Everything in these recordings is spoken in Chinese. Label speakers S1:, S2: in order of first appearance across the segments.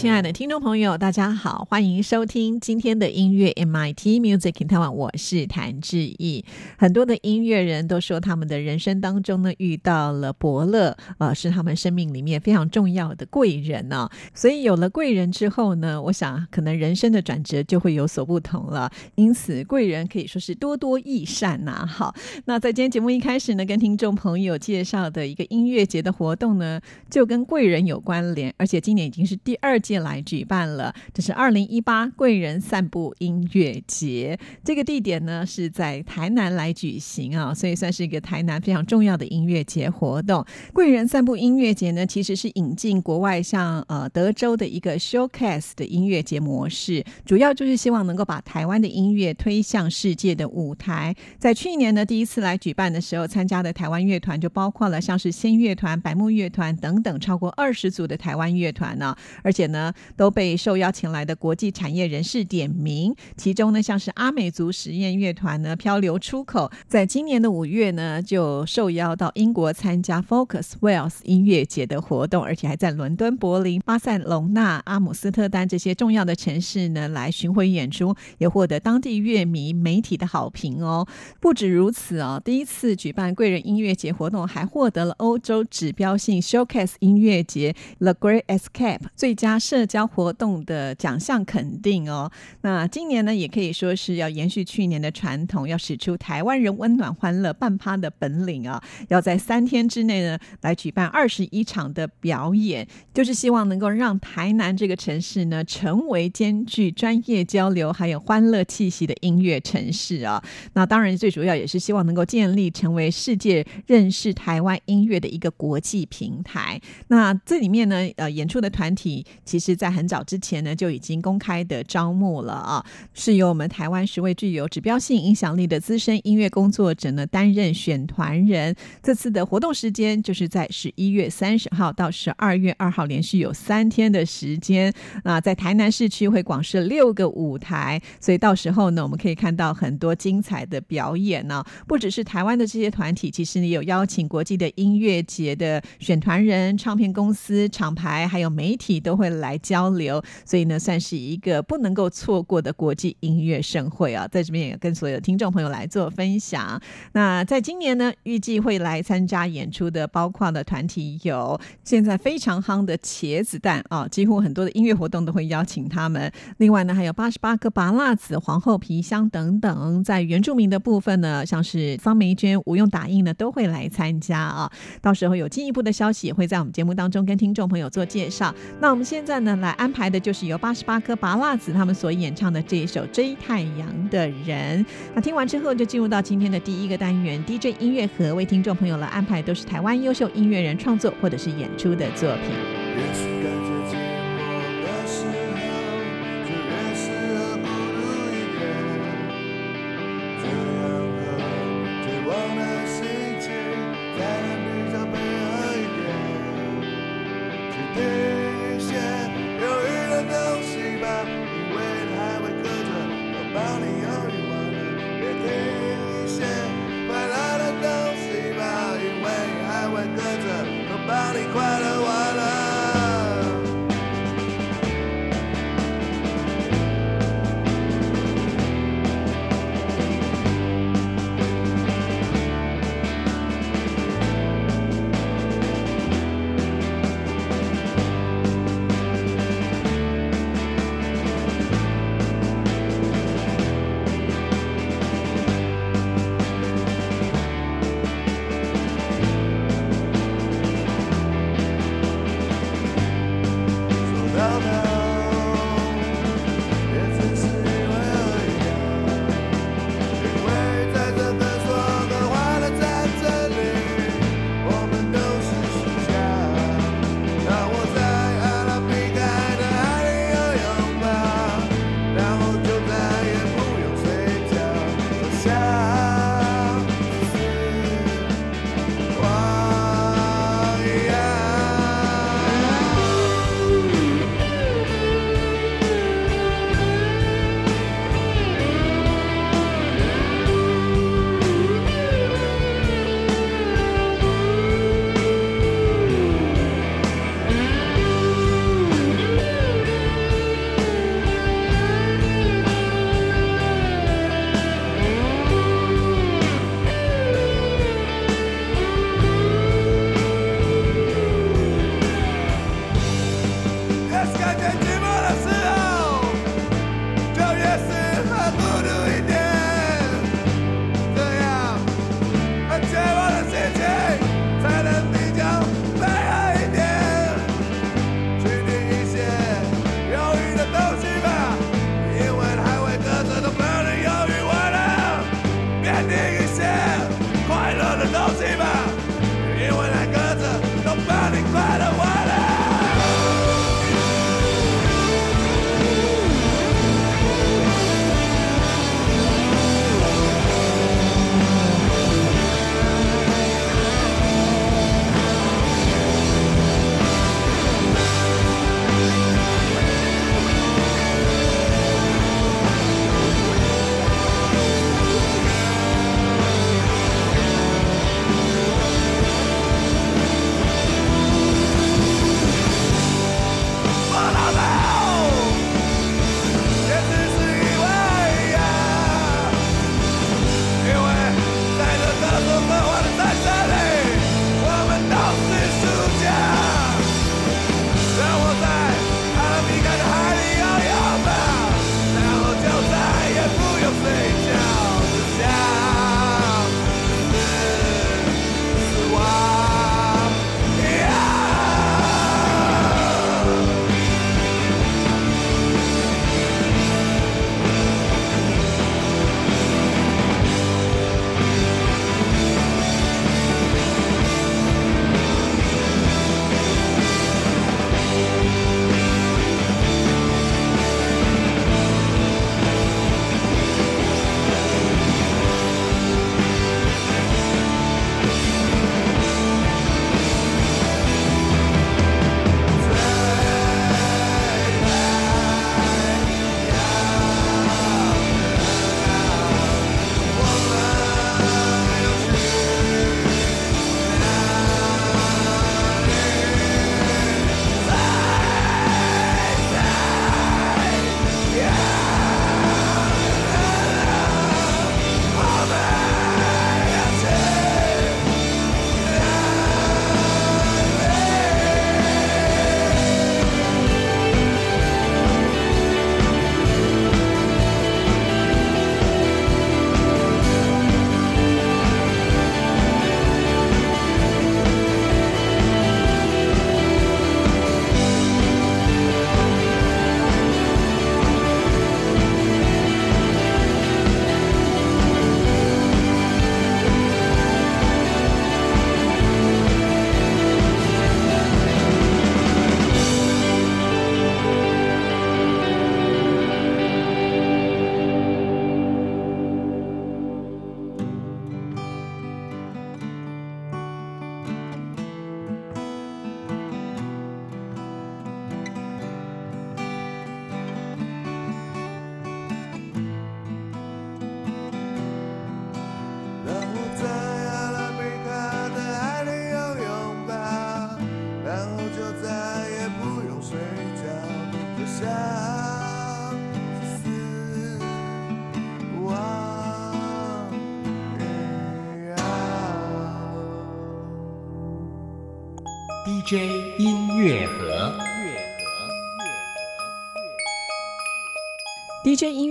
S1: 亲爱的听众朋友，大家好，欢迎收听今天的音乐 MIT Music in Taiwan，我是谭志毅。很多的音乐人都说，他们的人生当中呢，遇到了伯乐，呃，是他们生命里面非常重要的贵人呢。所以有了贵人之后呢，我想可能人生的转折就会有所不同了。因此，贵人可以说是多多益善呐。好，那在今天节目一开始呢，跟听众朋友介绍的一个音乐节的活动呢，就跟贵人有关联，而且今年已经是第二届。来举办了，这是二零一八贵人散步音乐节。这个地点呢是在台南来举行啊，所以算是一个台南非常重要的音乐节活动。贵人散步音乐节呢，其实是引进国外像呃德州的一个 showcase 的音乐节模式，主要就是希望能够把台湾的音乐推向世界的舞台。在去年呢第一次来举办的时候，参加的台湾乐团就包括了像是仙乐团、百慕乐团等等超过二十组的台湾乐团呢，而且呢。都被受邀请来的国际产业人士点名，其中呢，像是阿美族实验乐团呢，漂流出口，在今年的五月呢，就受邀到英国参加 Focus Wales 音乐节的活动，而且还在伦敦、柏林、巴塞隆纳、阿姆斯特丹这些重要的城市呢来巡回演出，也获得当地乐迷、媒体的好评哦。不止如此哦，第一次举办贵人音乐节活动，还获得了欧洲指标性 Showcase 音乐节 The Great Escape 最佳。社交活动的奖项肯定哦，那今年呢也可以说是要延续去年的传统，要使出台湾人温暖欢乐半趴的本领啊！要在三天之内呢来举办二十一场的表演，就是希望能够让台南这个城市呢成为兼具专业交流还有欢乐气息的音乐城市啊！那当然最主要也是希望能够建立成为世界认识台湾音乐的一个国际平台。那这里面呢呃演出的团体其实，在很早之前呢，就已经公开的招募了啊，是由我们台湾十位具有指标性影响力的资深音乐工作者呢担任选团人。这次的活动时间就是在十一月三十号到十二月二号，连续有三天的时间。那在台南市区会广设六个舞台，所以到时候呢，我们可以看到很多精彩的表演呢。不只是台湾的这些团体，其实你有邀请国际的音乐节的选团人、唱片公司、厂牌，还有媒体都会。来交流，所以呢，算是一个不能够错过的国际音乐盛会啊！在这边也跟所有听众朋友来做分享。那在今年呢，预计会来参加演出的，包括的团体有现在非常夯的茄子蛋啊，几乎很多的音乐活动都会邀请他们。另外呢，还有八十八个拔辣子、皇后皮箱等等。在原住民的部分呢，像是方梅娟、吴用打印呢，都会来参加啊。到时候有进一步的消息，也会在我们节目当中跟听众朋友做介绍。那我们现在。现在呢，来安排的就是由八十八颗拔辣子他们所演唱的这一首《追太阳的人》。那听完之后，就进入到今天的第一个单元 DJ 音乐盒，为听众朋友来安排都是台湾优秀音乐人创作或者是演出的作品。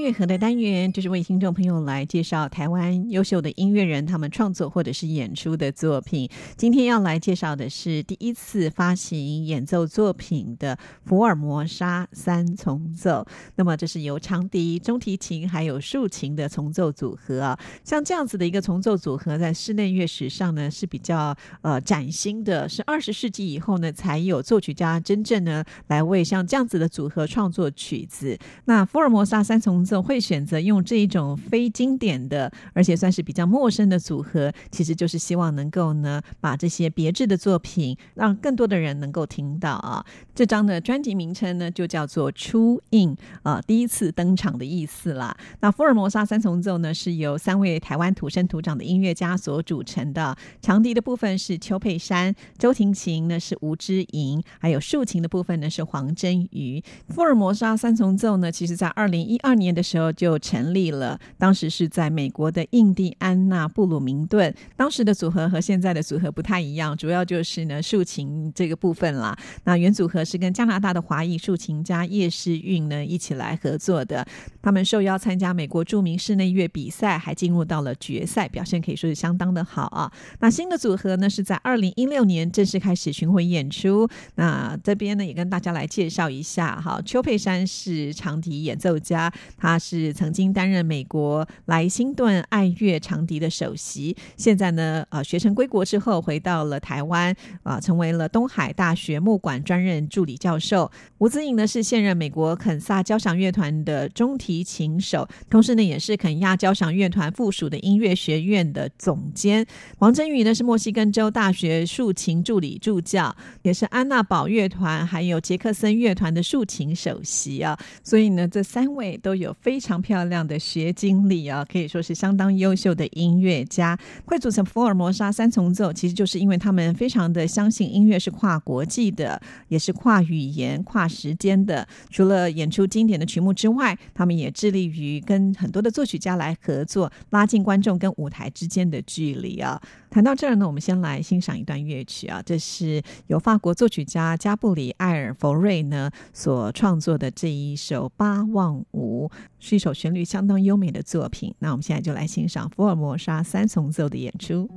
S1: 乐盒的单元，就是为听众朋友来介绍台湾优秀的音乐人他们创作或者是演出的作品。今天要来介绍的是第一次发行演奏作品的《福尔摩沙三重奏》。那么，这是由长笛、中提琴还有竖琴的重奏组合啊。像这样子的一个重奏组合，在室内乐史上呢是比较呃崭新的，是二十世纪以后呢才有作曲家真正呢来为像这样子的组合创作曲子。那福尔摩沙。三重奏会选择用这一种非经典的，而且算是比较陌生的组合，其实就是希望能够呢，把这些别致的作品让更多的人能够听到啊。这张的专辑名称呢，就叫做初印啊，第一次登场的意思啦。那福尔摩沙三重奏呢，是由三位台湾土生土长的音乐家所组成的。长笛的部分是邱佩珊，周婷琴呢是吴之莹，还有竖琴的部分呢是黄真瑜。福尔摩沙三重奏呢，其实在二零一二年的时候就成立了，当时是在美国的印第安纳布鲁明顿。当时的组合和现在的组合不太一样，主要就是呢竖琴这个部分啦。那原组合是跟加拿大的华裔竖琴家叶世运呢一起来合作的。他们受邀参加美国著名室内乐比赛，还进入到了决赛，表现可以说是相当的好啊。那新的组合呢是在二零一六年正式开始巡回演出。那这边呢也跟大家来介绍一下哈，邱佩珊是长笛演奏家，他是曾经担任美国莱辛顿爱乐长笛的首席，现在呢呃学成归国之后回到了台湾啊，成为了东海大学木管专任助理教授。吴子颖呢是现任美国肯萨交响乐团的中提琴手，同时呢也是肯亚交响乐团附属的音乐学院的总监。王真宇呢是墨西哥州大学竖琴助理助教，也是安娜堡乐团还有杰克森乐团的竖琴首席啊。所以呢，这三位都有非常漂亮的学经历啊，可以说是相当优秀的音乐家。会组成福尔摩沙三重奏，其实就是因为他们非常的相信音乐是跨国际的，也是跨语言、跨时间的。除了演出经典的曲目之外，他们也致力于跟很多的作曲家来合作，拉近观众跟舞台之间的距离啊。谈到这儿呢，我们先来欣赏一段乐曲啊，这是由法国作曲家加布里埃尔·佛瑞呢所创作的这一首八望舞，是一首旋律相当优美的作品。那我们现在就来欣赏福尔摩沙三重奏的演出。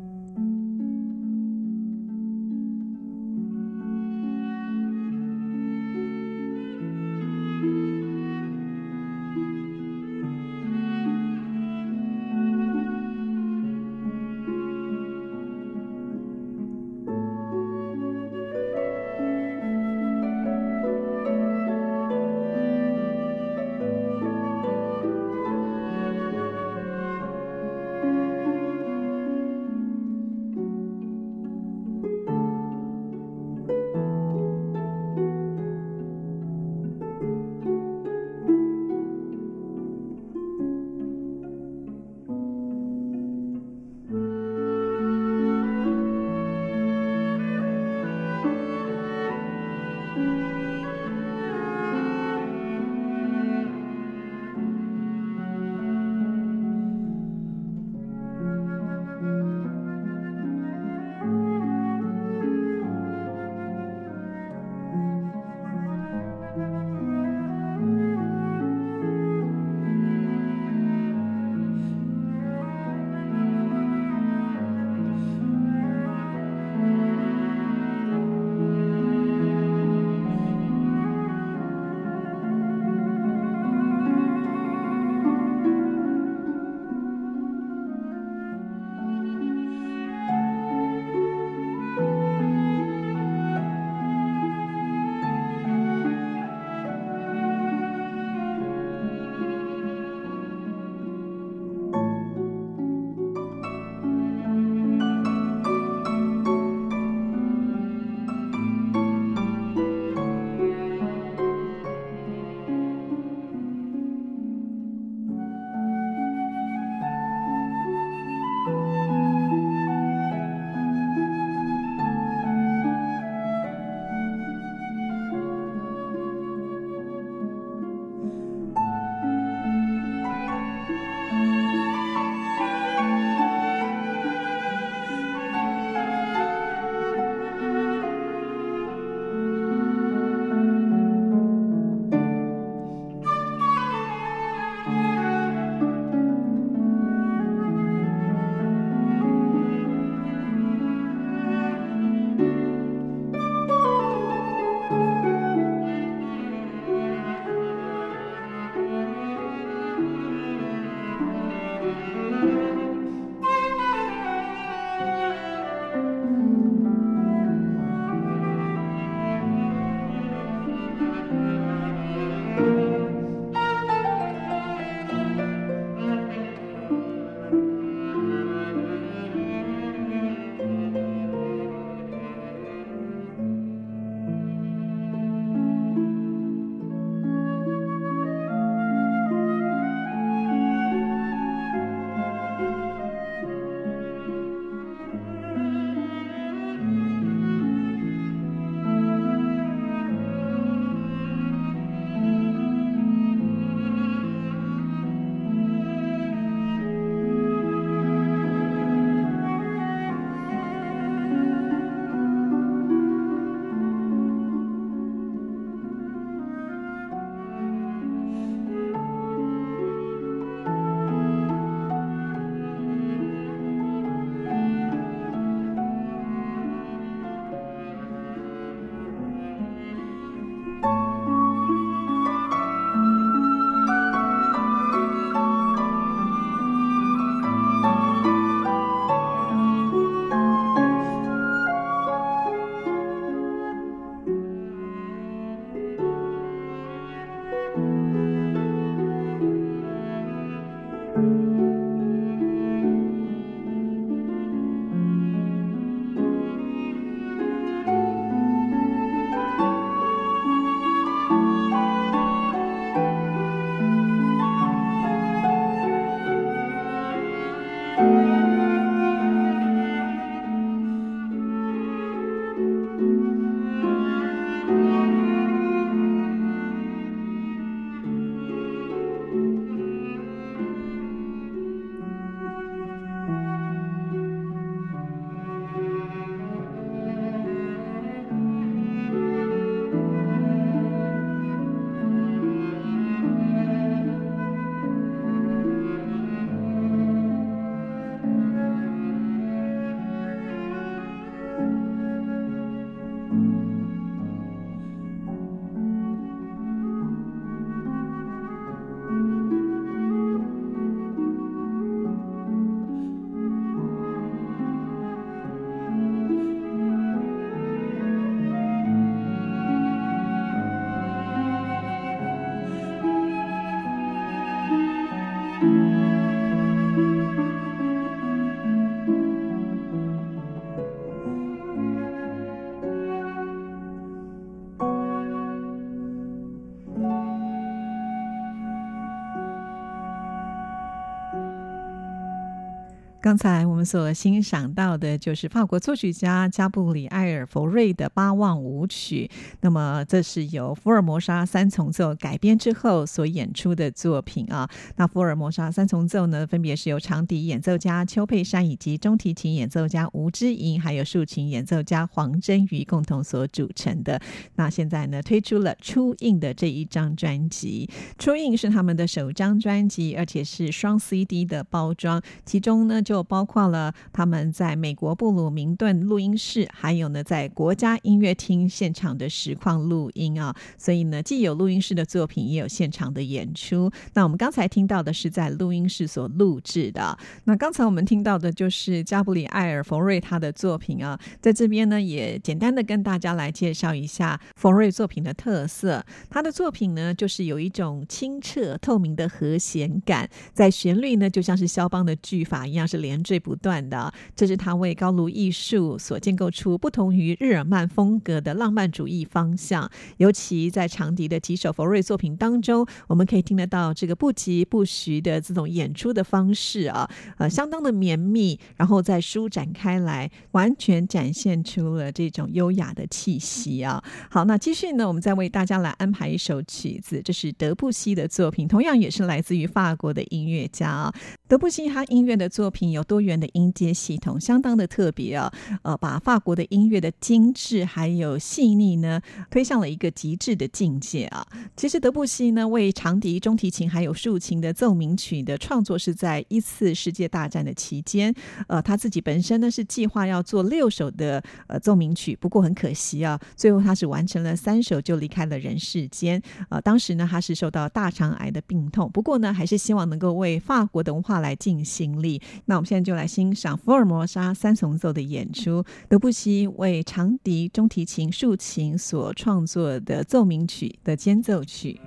S1: 刚才我们所欣赏到的就是法国作曲家加布里埃尔·佛瑞的八望舞曲。那么，这是由福尔摩沙三重奏改编之后所演出的作品啊。那福尔摩沙三重奏呢，分别是由长笛演奏家邱佩珊以及中提琴演奏家吴之莹，还有竖琴演奏家黄真瑜共同所组成的。那现在呢，推出了初印的这一张专辑。初印是他们的首张专辑，而且是双 CD 的包装，其中呢就。就包括了他们在美国布鲁明顿录音室，还有呢在国家音乐厅现场的实况录音啊，所以呢既有录音室的作品，也有现场的演出。那我们刚才听到的是在录音室所录制的。那刚才我们听到的就是加布里埃尔·冯瑞他的作品啊，在这边呢也简单的跟大家来介绍一下冯瑞作品的特色。他的作品呢就是有一种清澈透明的和弦感，在旋律呢就像是肖邦的句法一样是。连缀不断的，这是他为高卢艺术所建构出不同于日耳曼风格的浪漫主义方向。尤其在长笛的几首佛瑞作品当中，我们可以听得到这个不疾不徐的这种演出的方式啊，呃，相当的绵密，然后再舒展开来，完全展现出了这种优雅的气息啊。好，那继续呢，我们再为大家来安排一首曲子，这是德布西的作品，同样也是来自于法国的音乐家啊。德布西他音乐的作品。有多元的音阶系统，相当的特别啊！呃，把法国的音乐的精致还有细腻呢，推向了一个极致的境界啊！其实德布西呢，为长笛、中提琴还有竖琴的奏鸣曲的创作是在一次世界大战的期间。呃，他自己本身呢是计划要做六首的呃奏鸣曲，不过很可惜啊，最后他是完成了三首就离开了人世间。呃，当时呢他是受到大肠癌的病痛，不过呢还是希望能够为法国的文化来尽心力。那我们现在就来欣赏福尔摩沙三重奏的演出，德布西为长笛、中提琴、竖琴所创作的奏鸣曲的间奏曲。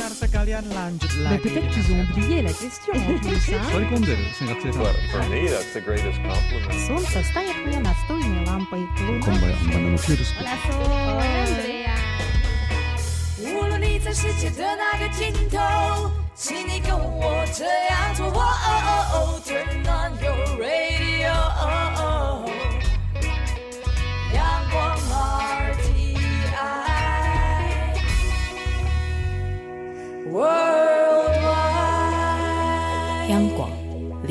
S2: pendengar sekalian lanjut
S3: Mais
S2: lagi.
S3: peut-être qu'ils ont oublié la question en plus. hein.
S4: 座り込んでる生活性
S5: Well, for me, that's the greatest compliment.
S6: Солнце стоит мне настольной лампой.
S4: 今回あんまりのフィルス
S7: Andrea.
S8: 无论你在世界的哪个尽头，请你跟我这样做。哦哦哦，Turn on your radio，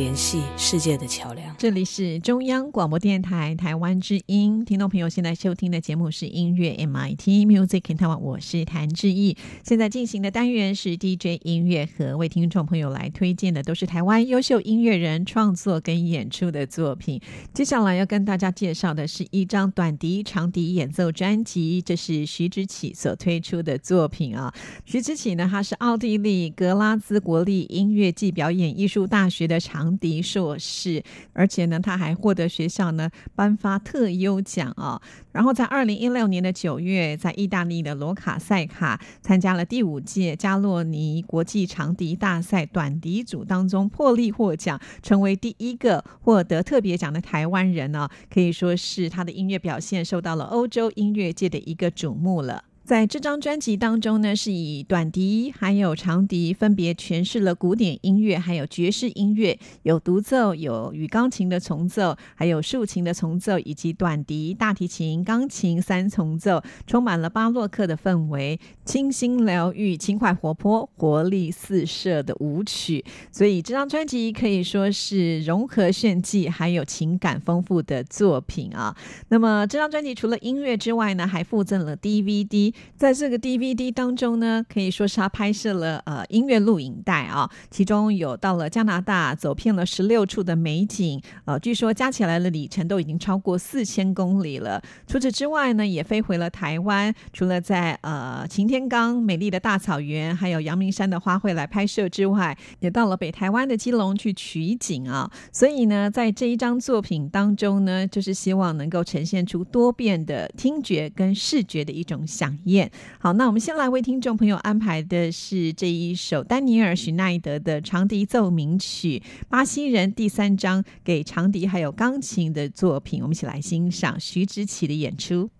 S9: 联系世界的桥梁。
S1: 这里是中央广播电台台湾之音，听众朋友现在收听的节目是音乐 MIT Music in Taiwan，我是谭志毅。现在进行的单元是 DJ 音乐盒，为听众朋友来推荐的都是台湾优秀音乐人创作跟演出的作品。接下来要跟大家介绍的是一张短笛、长笛演奏专辑，这是徐之启所推出的作品啊。徐之启呢，他是奥地利格拉兹国立音乐暨表演艺术大学的长长笛硕士，而且呢，他还获得学校呢颁发特优奖啊。然后在二零一六年的九月，在意大利的罗卡塞卡参加了第五届加洛尼国际长笛大赛短笛组当中破例获奖，成为第一个获得特别奖的台湾人呢、可以说是他的音乐表现受到了欧洲音乐界的一个瞩目了。在这张专辑当中呢，是以短笛还有长笛分别诠释了古典音乐还有爵士音乐，有独奏，有与钢琴的重奏，还有竖琴的重奏，以及短笛、大提琴、钢琴三重奏，充满了巴洛克的氛围，清新疗愈、轻快活泼、活力四射的舞曲。所以这张专辑可以说是融合炫技还有情感丰富的作品啊。那么这张专辑除了音乐之外呢，还附赠了 DVD。在这个 DVD 当中呢，可以说是他拍摄了呃音乐录影带啊，其中有到了加拿大，走遍了十六处的美景，呃，据说加起来的里程都已经超过四千公里了。除此之外呢，也飞回了台湾，除了在呃擎天岗美丽的大草原，还有阳明山的花卉来拍摄之外，也到了北台湾的基隆去取景啊。所以呢，在这一张作品当中呢，就是希望能够呈现出多变的听觉跟视觉的一种响应。好，那我们先来为听众朋友安排的是这一首丹尼尔·许奈德的长笛奏鸣曲《巴西人》第三章，给长笛还有钢琴的作品。我们一起来欣赏徐之启的演出。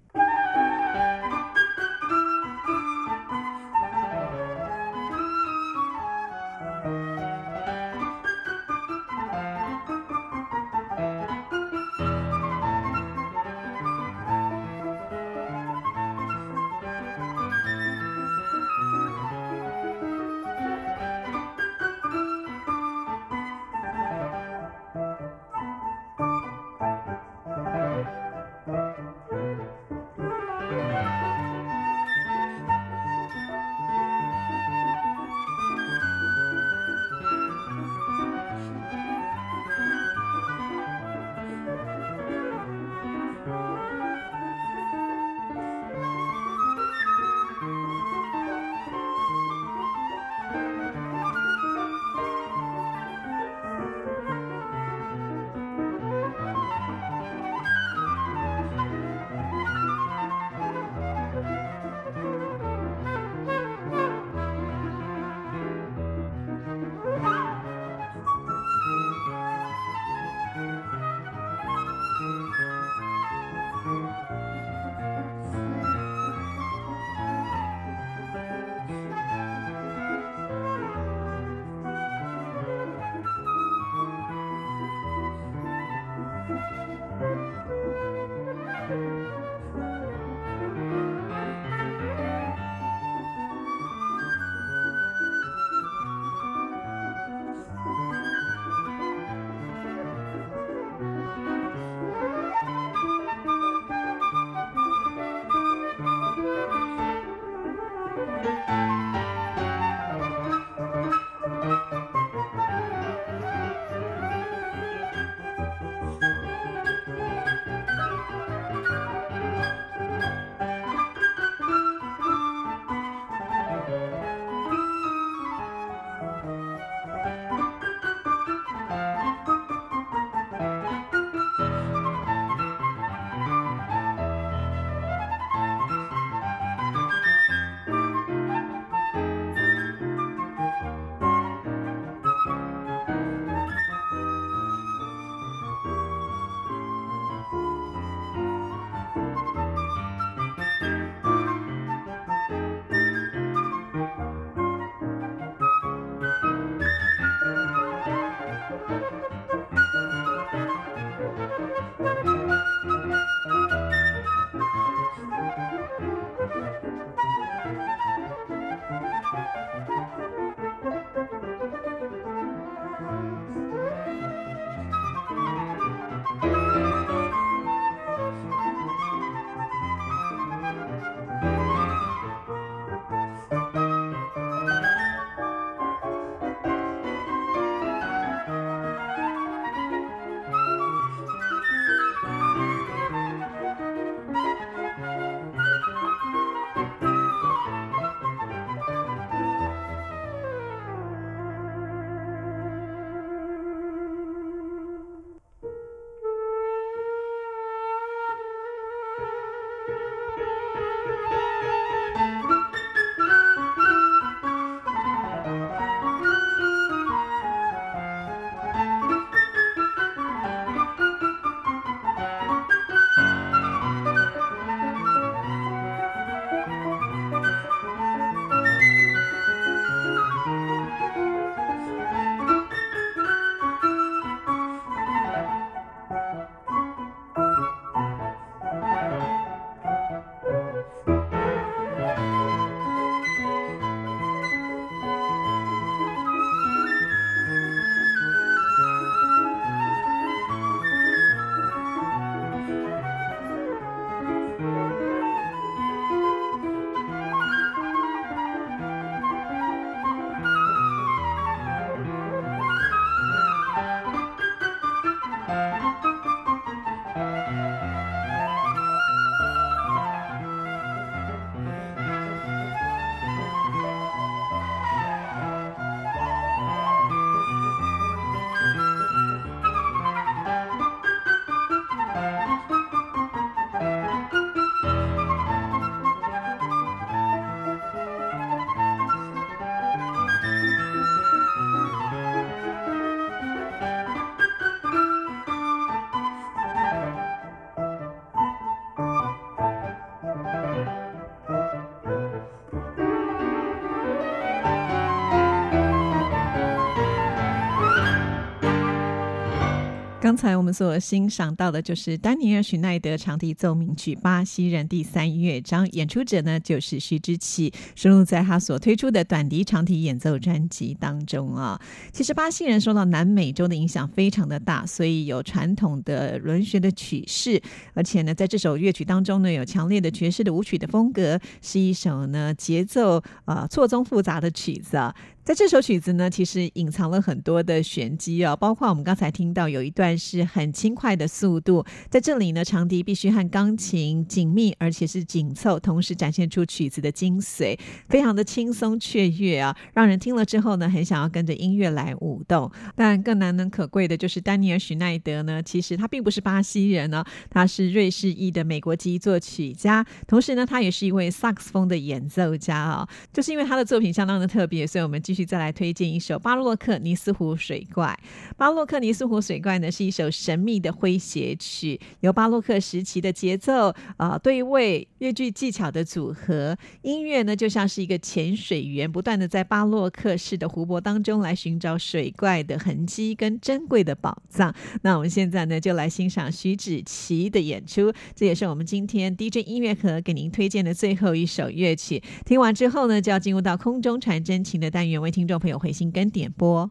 S1: 刚才我们所欣赏到的就是丹尼尔·许奈德长笛奏鸣曲《巴西人》第三乐章，演出者呢就是徐之启，收录在他所推出的短笛长笛演奏专辑当中啊。其实巴西人受到南美洲的影响非常的大，所以有传统的轮旋的曲式，而且呢，在这首乐曲当中呢，有强烈的爵士的舞曲的风格，是一首呢节奏啊错综复杂的曲子啊。在这首曲子呢，其实隐藏了很多的玄机哦，包括我们刚才听到有一段是很轻快的速度，在这里呢，长笛必须和钢琴紧密而且是紧凑，同时展现出曲子的精髓，非常的轻松雀跃啊，让人听了之后呢，很想要跟着音乐来舞动。但更难能可贵的就是丹尼尔·许奈德呢，其实他并不是巴西人呢，他是瑞士裔的美国籍作曲家，同时呢，他也是一位萨克斯风的演奏家啊。就是因为他的作品相当的特别，所以我们继续再来推荐一首巴洛克尼斯湖水怪。巴洛克尼斯湖水怪呢，是一首神秘的诙谐曲，由巴洛克时期的节奏啊、对位、乐句技巧的组合，音乐呢就像是一个潜水员，不断的在巴洛克式的湖泊当中来寻找水怪的痕迹跟珍贵的宝藏。那我们现在呢，就来欣赏徐子淇的演出，这也是我们今天 DJ 音乐盒给您推荐的最后一首乐曲。听完之后呢，就要进入到空中传真情的单元，为听众朋友回信跟点播。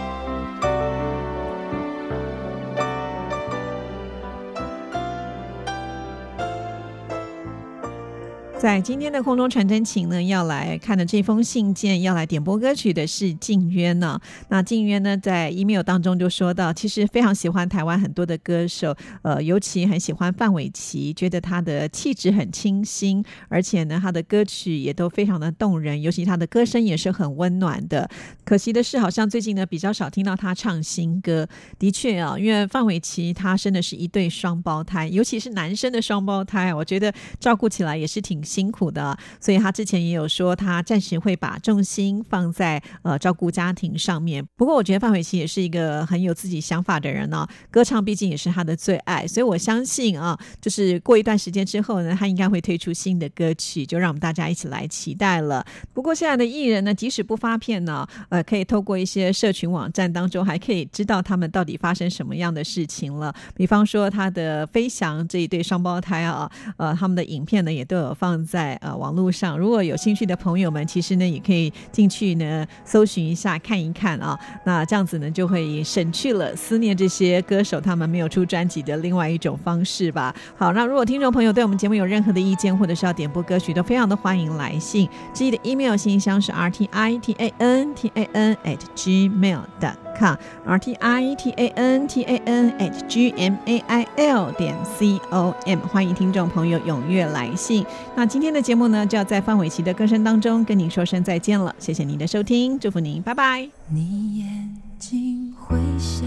S1: 在今天的空中传真情呢，要来看的这封信件，要来点播歌曲的是静渊呢。那静渊呢，在 email 当中就说到，其实非常喜欢台湾很多的歌手，呃，尤其很喜欢范玮琪，觉得他的气质很清新，而且呢，他的歌曲也都非常的动人，尤其他的歌声也是很温暖的。可惜的是，好像最近呢比较少听到他唱新歌。的确啊，因为范玮琪他生的是一对双胞胎，尤其是男生的双胞胎，我觉得照顾起来也是挺。辛苦的，所以他之前也有说，他暂时会把重心放在呃照顾家庭上面。不过，我觉得范玮琪也是一个很有自己想法的人呢。歌唱毕竟也是他的最爱，所以我相信啊，就是过一段时间之后呢，他应该会推出新的歌曲，就让我们大家一起来期待了。不过，现在的艺人呢，即使不发片呢，呃，可以透过一些社群网站当中，还可以知道他们到底发生什么样的事情了。比方说，他的飞翔这一对双胞胎啊，呃，他们的影片呢，也都有放。在呃网络上，如果有兴趣的朋友们，其实呢也可以进去呢搜寻一下看一看啊。那这样子呢就会省去了思念这些歌手他们没有出专辑的另外一种方式吧。好，那如果听众朋友对我们节目有任何的意见，或者是要点播歌曲，都非常的欢迎来信。记忆的 email 信箱是 r t i t a n t a n at gmail dot。看 r t i t a n t a n h g m a i l 点 c o m，欢迎听众朋友踊跃来信。那今天的节目呢，就要在范玮琪的歌声当中跟您说声再见了。谢谢您的收听，祝福您，拜拜。
S8: 你眼睛会笑，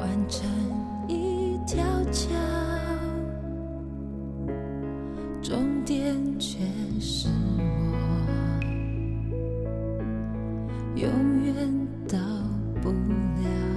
S8: 完成一条桥，终点却是我。永远到不了，